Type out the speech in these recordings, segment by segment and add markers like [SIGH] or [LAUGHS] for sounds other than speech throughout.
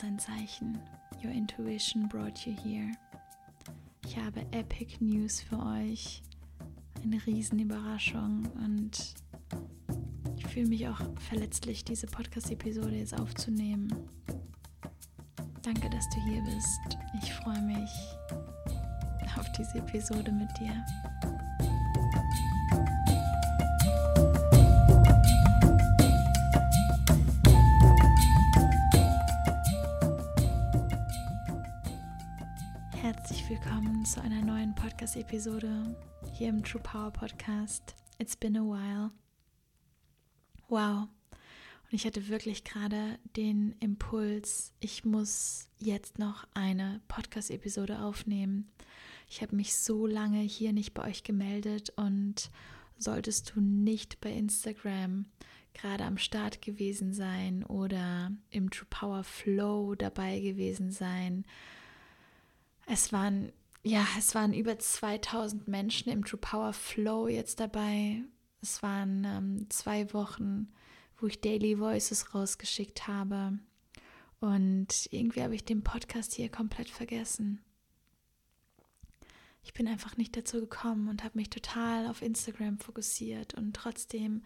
ist ein Zeichen. Your intuition brought you here. Ich habe Epic News für euch. Eine Riesenüberraschung und ich fühle mich auch verletzlich, diese Podcast-Episode jetzt aufzunehmen. Danke, dass du hier bist. Ich freue mich auf diese Episode mit dir. Willkommen zu einer neuen Podcast-Episode hier im True Power Podcast. It's been a while. Wow. Und ich hatte wirklich gerade den Impuls, ich muss jetzt noch eine Podcast-Episode aufnehmen. Ich habe mich so lange hier nicht bei euch gemeldet und solltest du nicht bei Instagram gerade am Start gewesen sein oder im True Power Flow dabei gewesen sein. Es waren ja, es waren über 2000 Menschen im True Power Flow jetzt dabei. Es waren ähm, zwei Wochen wo ich Daily Voices rausgeschickt habe. Und irgendwie habe ich den Podcast hier komplett vergessen. Ich bin einfach nicht dazu gekommen und habe mich total auf Instagram fokussiert. Und trotzdem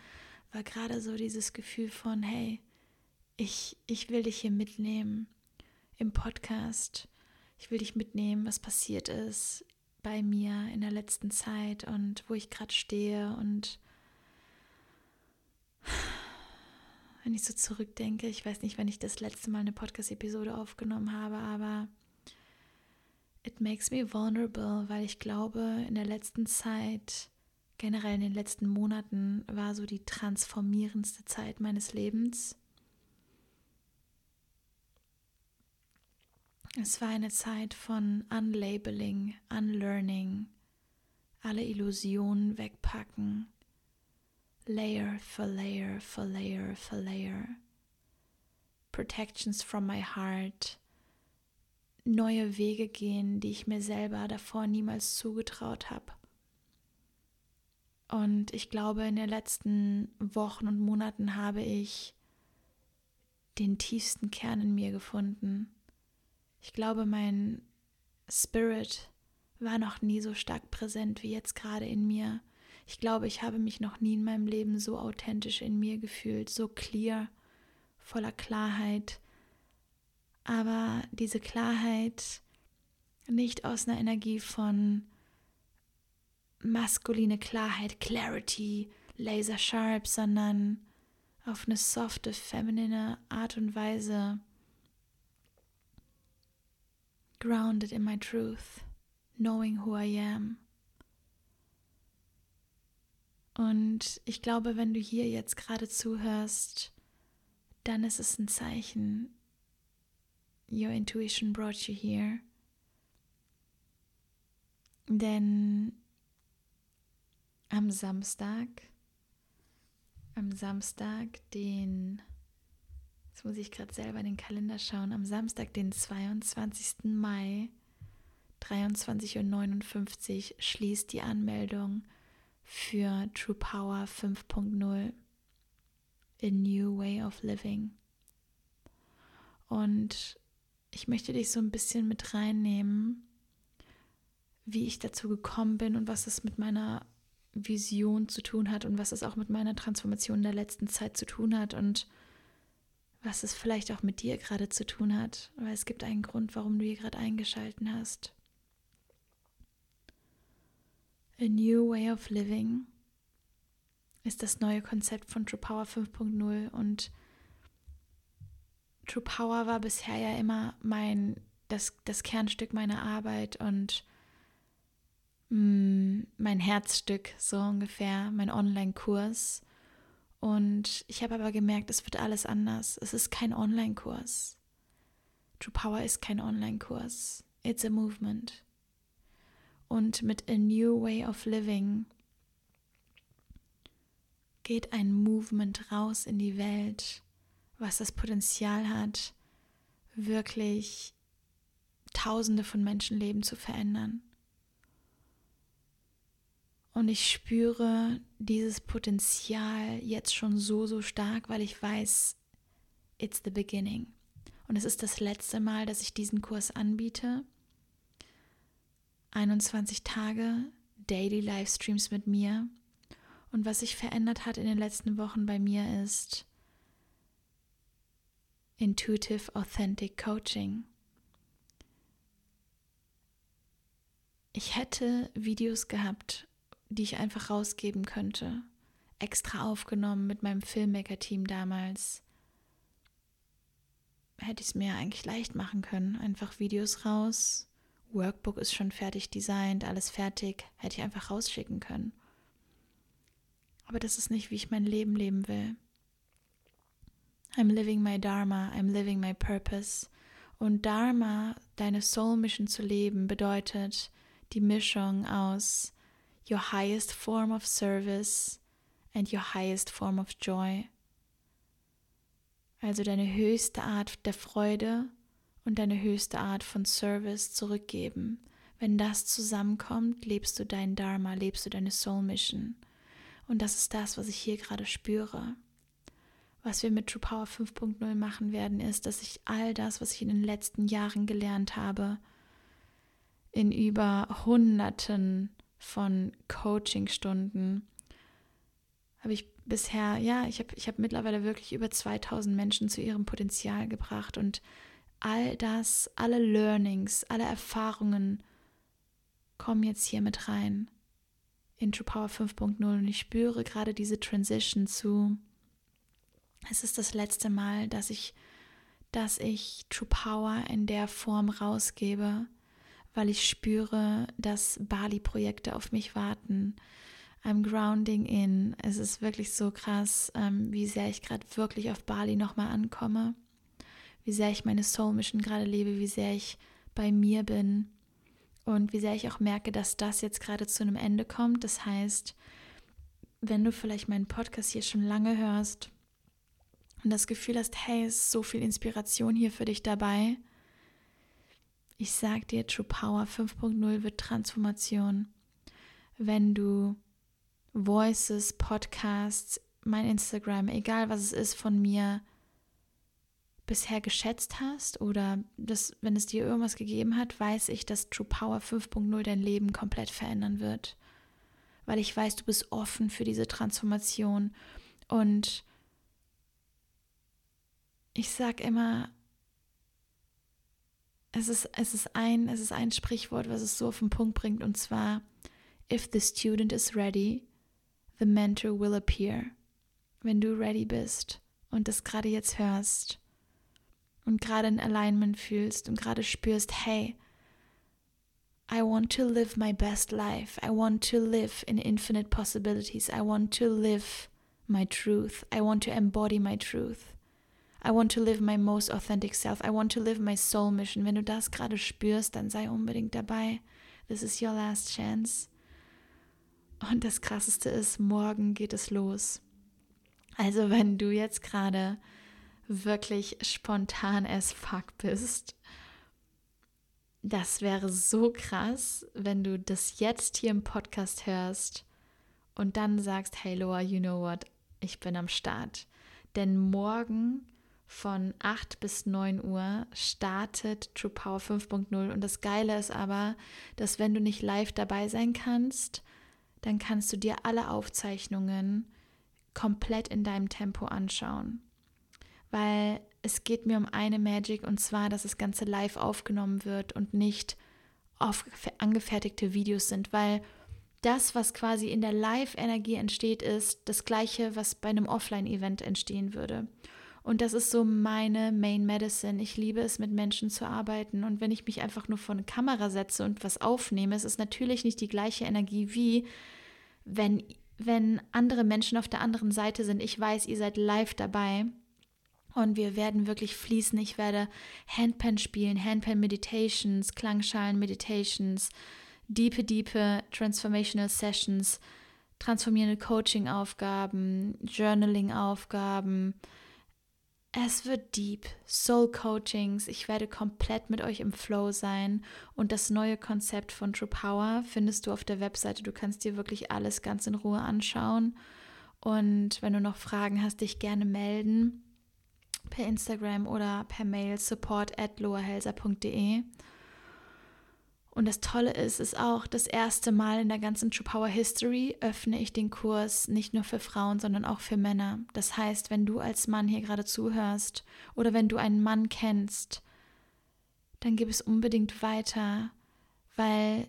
war gerade so dieses Gefühl von, hey, ich, ich will dich hier mitnehmen im Podcast. Ich will dich mitnehmen, was passiert ist bei mir in der letzten Zeit und wo ich gerade stehe und wenn ich so zurückdenke. Ich weiß nicht, wenn ich das letzte Mal eine Podcast-Episode aufgenommen habe, aber it makes me vulnerable, weil ich glaube, in der letzten Zeit, generell in den letzten Monaten, war so die transformierendste Zeit meines Lebens. Es war eine Zeit von Unlabeling, Unlearning, alle Illusionen wegpacken, layer for layer for layer for layer. Protections from my heart. Neue Wege gehen, die ich mir selber davor niemals zugetraut habe. Und ich glaube, in den letzten Wochen und Monaten habe ich den tiefsten Kern in mir gefunden. Ich glaube, mein Spirit war noch nie so stark präsent wie jetzt gerade in mir. Ich glaube, ich habe mich noch nie in meinem Leben so authentisch in mir gefühlt, so clear, voller Klarheit. Aber diese Klarheit nicht aus einer Energie von maskuline Klarheit, Clarity, laser sharp, sondern auf eine softe, feminine Art und Weise. Grounded in my truth, knowing who I am. Und ich glaube, wenn du hier jetzt gerade zuhörst, dann ist es ein Zeichen. Your intuition brought you here. Denn am Samstag, am Samstag, den, muss ich gerade selber in den Kalender schauen, am Samstag, den 22. Mai, 23.59 Uhr, schließt die Anmeldung für True Power 5.0, A New Way of Living. Und ich möchte dich so ein bisschen mit reinnehmen, wie ich dazu gekommen bin und was es mit meiner Vision zu tun hat und was es auch mit meiner Transformation der letzten Zeit zu tun hat und was es vielleicht auch mit dir gerade zu tun hat, weil es gibt einen Grund, warum du hier gerade eingeschalten hast. A New Way of Living ist das neue Konzept von True Power 5.0 und True Power war bisher ja immer mein das, das Kernstück meiner Arbeit und mh, mm, mein Herzstück so ungefähr, mein Online-Kurs. Und ich habe aber gemerkt, es wird alles anders. Es ist kein Online-Kurs. True Power ist kein Online-Kurs. It's a movement und mit A New Way of Living geht ein Movement raus in die Welt, was das Potenzial hat, wirklich Tausende von Menschenleben zu verändern. Und ich spüre dieses Potenzial jetzt schon so, so stark, weil ich weiß, it's the beginning. Und es ist das letzte Mal, dass ich diesen Kurs anbiete. 21 Tage Daily Livestreams mit mir. Und was sich verändert hat in den letzten Wochen bei mir ist Intuitive Authentic Coaching. Ich hätte Videos gehabt, die ich einfach rausgeben könnte. Extra aufgenommen mit meinem Filmmaker-Team damals. Hätte ich es mir eigentlich leicht machen können. Einfach Videos raus. Workbook ist schon fertig designt, alles fertig. Hätte ich einfach rausschicken können. Aber das ist nicht, wie ich mein Leben leben will. I'm living my Dharma, I'm living my purpose. Und Dharma, deine Soul Mission zu leben, bedeutet, die Mischung aus your highest form of service and your highest form of joy. Also deine höchste Art der Freude und deine höchste Art von Service zurückgeben. Wenn das zusammenkommt, lebst du dein Dharma, lebst du deine Soul Mission. Und das ist das, was ich hier gerade spüre. Was wir mit True Power 5.0 machen werden, ist, dass ich all das, was ich in den letzten Jahren gelernt habe, in über Hunderten von Coachingstunden habe ich bisher, ja, ich habe ich hab mittlerweile wirklich über 2000 Menschen zu ihrem Potenzial gebracht und all das, alle Learnings, alle Erfahrungen kommen jetzt hier mit rein in True Power 5.0 und ich spüre gerade diese Transition zu. Es ist das letzte Mal, dass ich, dass ich True Power in der Form rausgebe weil ich spüre, dass Bali-Projekte auf mich warten. I'm grounding in. Es ist wirklich so krass, ähm, wie sehr ich gerade wirklich auf Bali nochmal ankomme, wie sehr ich meine Soul Mission gerade lebe, wie sehr ich bei mir bin und wie sehr ich auch merke, dass das jetzt gerade zu einem Ende kommt. Das heißt, wenn du vielleicht meinen Podcast hier schon lange hörst und das Gefühl hast, hey, es ist so viel Inspiration hier für dich dabei, ich sag dir, True Power 5.0 wird Transformation. Wenn du Voices, Podcasts, mein Instagram, egal was es ist von mir, bisher geschätzt hast oder das, wenn es dir irgendwas gegeben hat, weiß ich, dass True Power 5.0 dein Leben komplett verändern wird. Weil ich weiß, du bist offen für diese Transformation. Und ich sag immer, es ist, es ist ein, es ist ein Sprichwort, was es so auf den Punkt bringt, und zwar, if the student is ready, the mentor will appear. Wenn du ready bist und das gerade jetzt hörst und gerade ein Alignment fühlst und gerade spürst, hey, I want to live my best life. I want to live in infinite possibilities. I want to live my truth. I want to embody my truth. I want to live my most authentic self. I want to live my soul mission. Wenn du das gerade spürst, dann sei unbedingt dabei. This is your last chance. Und das Krasseste ist, morgen geht es los. Also wenn du jetzt gerade wirklich spontan as fuck bist, das wäre so krass, wenn du das jetzt hier im Podcast hörst und dann sagst, hey Loa, you know what, ich bin am Start. Denn morgen von 8 bis 9 Uhr startet True Power 5.0. Und das Geile ist aber, dass wenn du nicht live dabei sein kannst, dann kannst du dir alle Aufzeichnungen komplett in deinem Tempo anschauen. Weil es geht mir um eine Magic und zwar, dass das Ganze live aufgenommen wird und nicht auf angefertigte Videos sind, weil das, was quasi in der Live-Energie entsteht, ist das gleiche, was bei einem Offline-Event entstehen würde. Und das ist so meine Main Medicine. Ich liebe es, mit Menschen zu arbeiten. Und wenn ich mich einfach nur vor eine Kamera setze und was aufnehme, es ist natürlich nicht die gleiche Energie wie wenn, wenn andere Menschen auf der anderen Seite sind. Ich weiß, ihr seid live dabei. Und wir werden wirklich fließen. Ich werde Handpan spielen, Handpan Meditations, Klangschalen Meditations, diepe, diepe Transformational Sessions, transformierende Coaching-Aufgaben, Journaling-Aufgaben, es wird deep, Soul Coachings, ich werde komplett mit euch im Flow sein und das neue Konzept von True Power findest du auf der Webseite. Du kannst dir wirklich alles ganz in Ruhe anschauen und wenn du noch Fragen hast, dich gerne melden. per Instagram oder per Mail support at loahelser.de. Und das Tolle ist, ist auch das erste Mal in der ganzen True Power History öffne ich den Kurs nicht nur für Frauen, sondern auch für Männer. Das heißt, wenn du als Mann hier gerade zuhörst oder wenn du einen Mann kennst, dann gib es unbedingt weiter, weil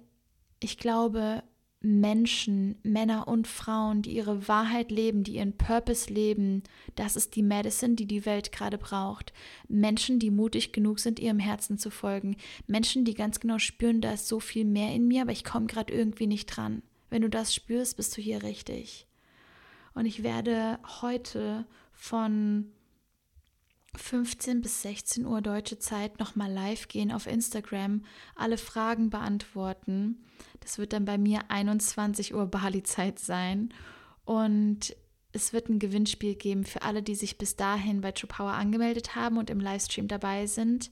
ich glaube, Menschen, Männer und Frauen, die ihre Wahrheit leben, die ihren Purpose leben, das ist die Medicine, die die Welt gerade braucht. Menschen, die mutig genug sind, ihrem Herzen zu folgen. Menschen, die ganz genau spüren, da ist so viel mehr in mir, aber ich komme gerade irgendwie nicht dran. Wenn du das spürst, bist du hier richtig. Und ich werde heute von 15 bis 16 Uhr deutsche Zeit nochmal live gehen auf Instagram, alle Fragen beantworten. Das wird dann bei mir 21 Uhr Bali-Zeit sein. Und es wird ein Gewinnspiel geben für alle, die sich bis dahin bei True Power angemeldet haben und im Livestream dabei sind.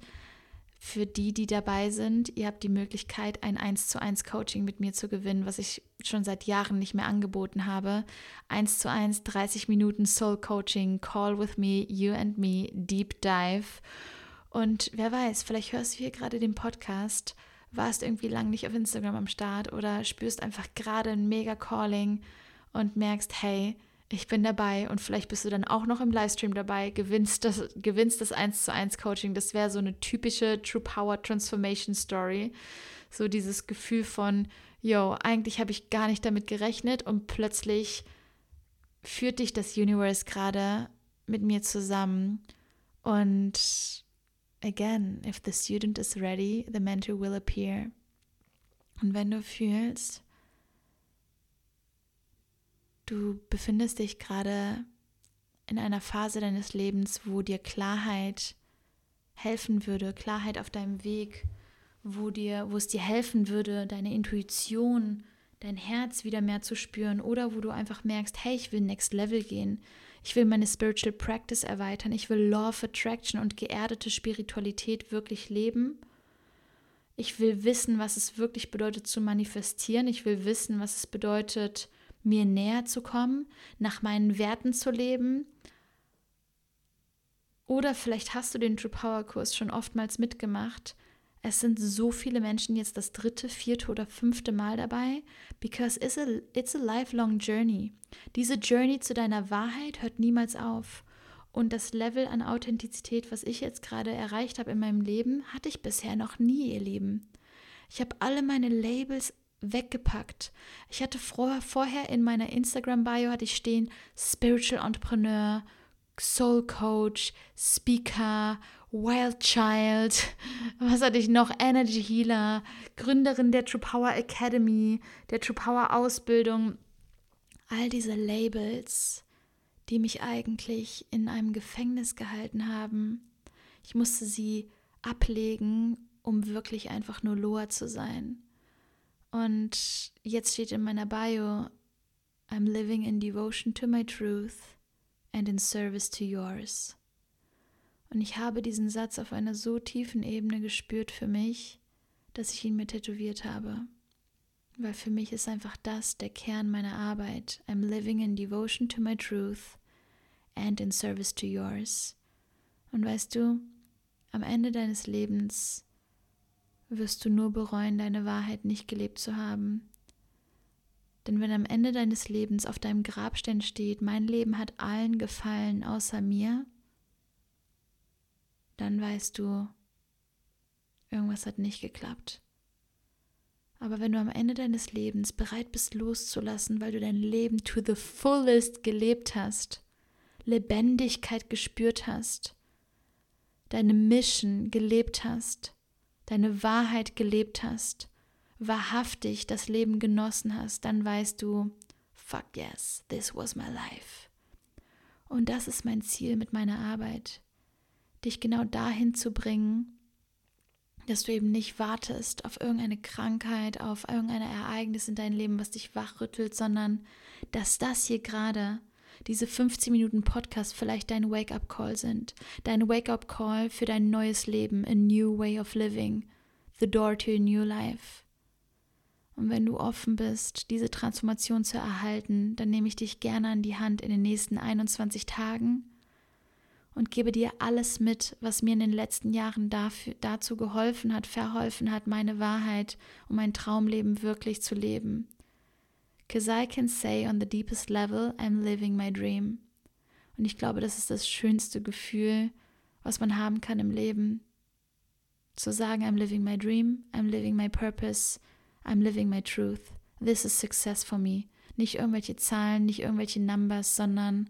Für die, die dabei sind, ihr habt die Möglichkeit, ein 1 zu 1 Coaching mit mir zu gewinnen, was ich schon seit Jahren nicht mehr angeboten habe. 1 zu 1, 30 Minuten Soul Coaching, Call with me, you and me, Deep Dive. Und wer weiß, vielleicht hörst du hier gerade den Podcast, warst irgendwie lang nicht auf Instagram am Start oder spürst einfach gerade ein mega Calling und merkst, hey, ich bin dabei und vielleicht bist du dann auch noch im Livestream dabei, gewinnst das, gewinnst das 1 zu 1 Coaching. Das wäre so eine typische True Power Transformation Story. So dieses Gefühl von, yo, eigentlich habe ich gar nicht damit gerechnet und plötzlich führt dich das Universe gerade mit mir zusammen. Und again, if the student is ready, the mentor will appear. Und wenn du fühlst, Du befindest dich gerade in einer Phase deines Lebens, wo dir Klarheit helfen würde, Klarheit auf deinem Weg, wo dir, wo es dir helfen würde, deine Intuition, dein Herz wieder mehr zu spüren oder wo du einfach merkst, hey, ich will Next Level gehen. Ich will meine Spiritual Practice erweitern. Ich will Law of Attraction und geerdete Spiritualität wirklich leben. Ich will wissen, was es wirklich bedeutet zu manifestieren. Ich will wissen, was es bedeutet, mir näher zu kommen, nach meinen Werten zu leben. Oder vielleicht hast du den True Power Kurs schon oftmals mitgemacht. Es sind so viele Menschen jetzt das dritte, vierte oder fünfte Mal dabei, because it's a, it's a lifelong journey. Diese Journey zu deiner Wahrheit hört niemals auf. Und das Level an Authentizität, was ich jetzt gerade erreicht habe in meinem Leben, hatte ich bisher noch nie, ihr Lieben. Ich habe alle meine Labels weggepackt. Ich hatte vor, vorher in meiner Instagram-Bio hatte ich stehen Spiritual Entrepreneur, Soul Coach, Speaker, Wild Child, [LAUGHS] was hatte ich noch? Energy Healer, Gründerin der True Power Academy, der True Power Ausbildung. All diese Labels, die mich eigentlich in einem Gefängnis gehalten haben. Ich musste sie ablegen, um wirklich einfach nur Loa zu sein. Und jetzt steht in meiner Bio, I'm living in devotion to my truth and in service to yours. Und ich habe diesen Satz auf einer so tiefen Ebene gespürt für mich, dass ich ihn mir tätowiert habe. Weil für mich ist einfach das der Kern meiner Arbeit. I'm living in devotion to my truth and in service to yours. Und weißt du, am Ende deines Lebens wirst du nur bereuen, deine Wahrheit nicht gelebt zu haben. Denn wenn am Ende deines Lebens auf deinem Grabstein steht, mein Leben hat allen gefallen außer mir, dann weißt du, irgendwas hat nicht geklappt. Aber wenn du am Ende deines Lebens bereit bist loszulassen, weil du dein Leben to the fullest gelebt hast, Lebendigkeit gespürt hast, deine Mission gelebt hast, deine Wahrheit gelebt hast, wahrhaftig das Leben genossen hast, dann weißt du, fuck yes, this was my life. Und das ist mein Ziel mit meiner Arbeit, dich genau dahin zu bringen, dass du eben nicht wartest auf irgendeine Krankheit, auf irgendein Ereignis in deinem Leben, was dich wachrüttelt, sondern dass das hier gerade diese 15 Minuten Podcast vielleicht dein Wake-up-Call sind. Dein Wake-up-Call für dein neues Leben, a new way of living, the door to a new life. Und wenn du offen bist, diese Transformation zu erhalten, dann nehme ich dich gerne an die Hand in den nächsten 21 Tagen und gebe dir alles mit, was mir in den letzten Jahren dafür, dazu geholfen hat, verholfen hat, meine Wahrheit und mein Traumleben wirklich zu leben. Cause I can say on the deepest level, I'm living my dream. Und ich glaube, das ist das schönste Gefühl, was man haben kann im Leben. Zu sagen, I'm living my dream, I'm living my purpose, I'm living my truth. This is success for me. Nicht irgendwelche Zahlen, nicht irgendwelche Numbers, sondern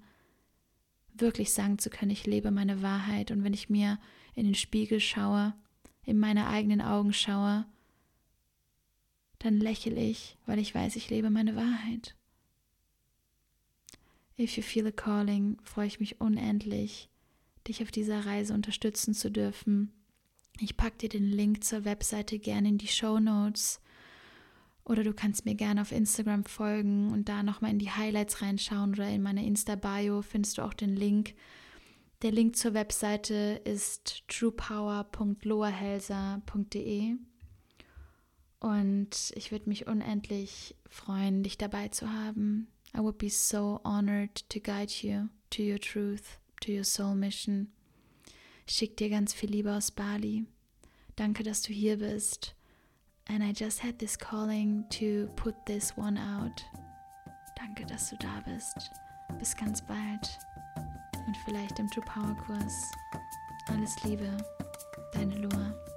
wirklich sagen zu können, ich lebe meine Wahrheit. Und wenn ich mir in den Spiegel schaue, in meine eigenen Augen schaue, dann lächle ich, weil ich weiß, ich lebe meine Wahrheit. If you feel a calling, freue ich mich unendlich, dich auf dieser Reise unterstützen zu dürfen. Ich packe dir den Link zur Webseite gerne in die Show Notes. Oder du kannst mir gerne auf Instagram folgen und da nochmal in die Highlights reinschauen oder in meiner Insta-Bio findest du auch den Link. Der Link zur Webseite ist truepower.loahelser.de und ich würde mich unendlich freuen, dich dabei zu haben. I would be so honored to guide you to your truth, to your soul mission. Ich schicke dir ganz viel Liebe aus Bali. Danke, dass du hier bist. And I just had this calling to put this one out. Danke, dass du da bist. Bis ganz bald. Und vielleicht im True Power Kurs. Alles Liebe, deine Loa.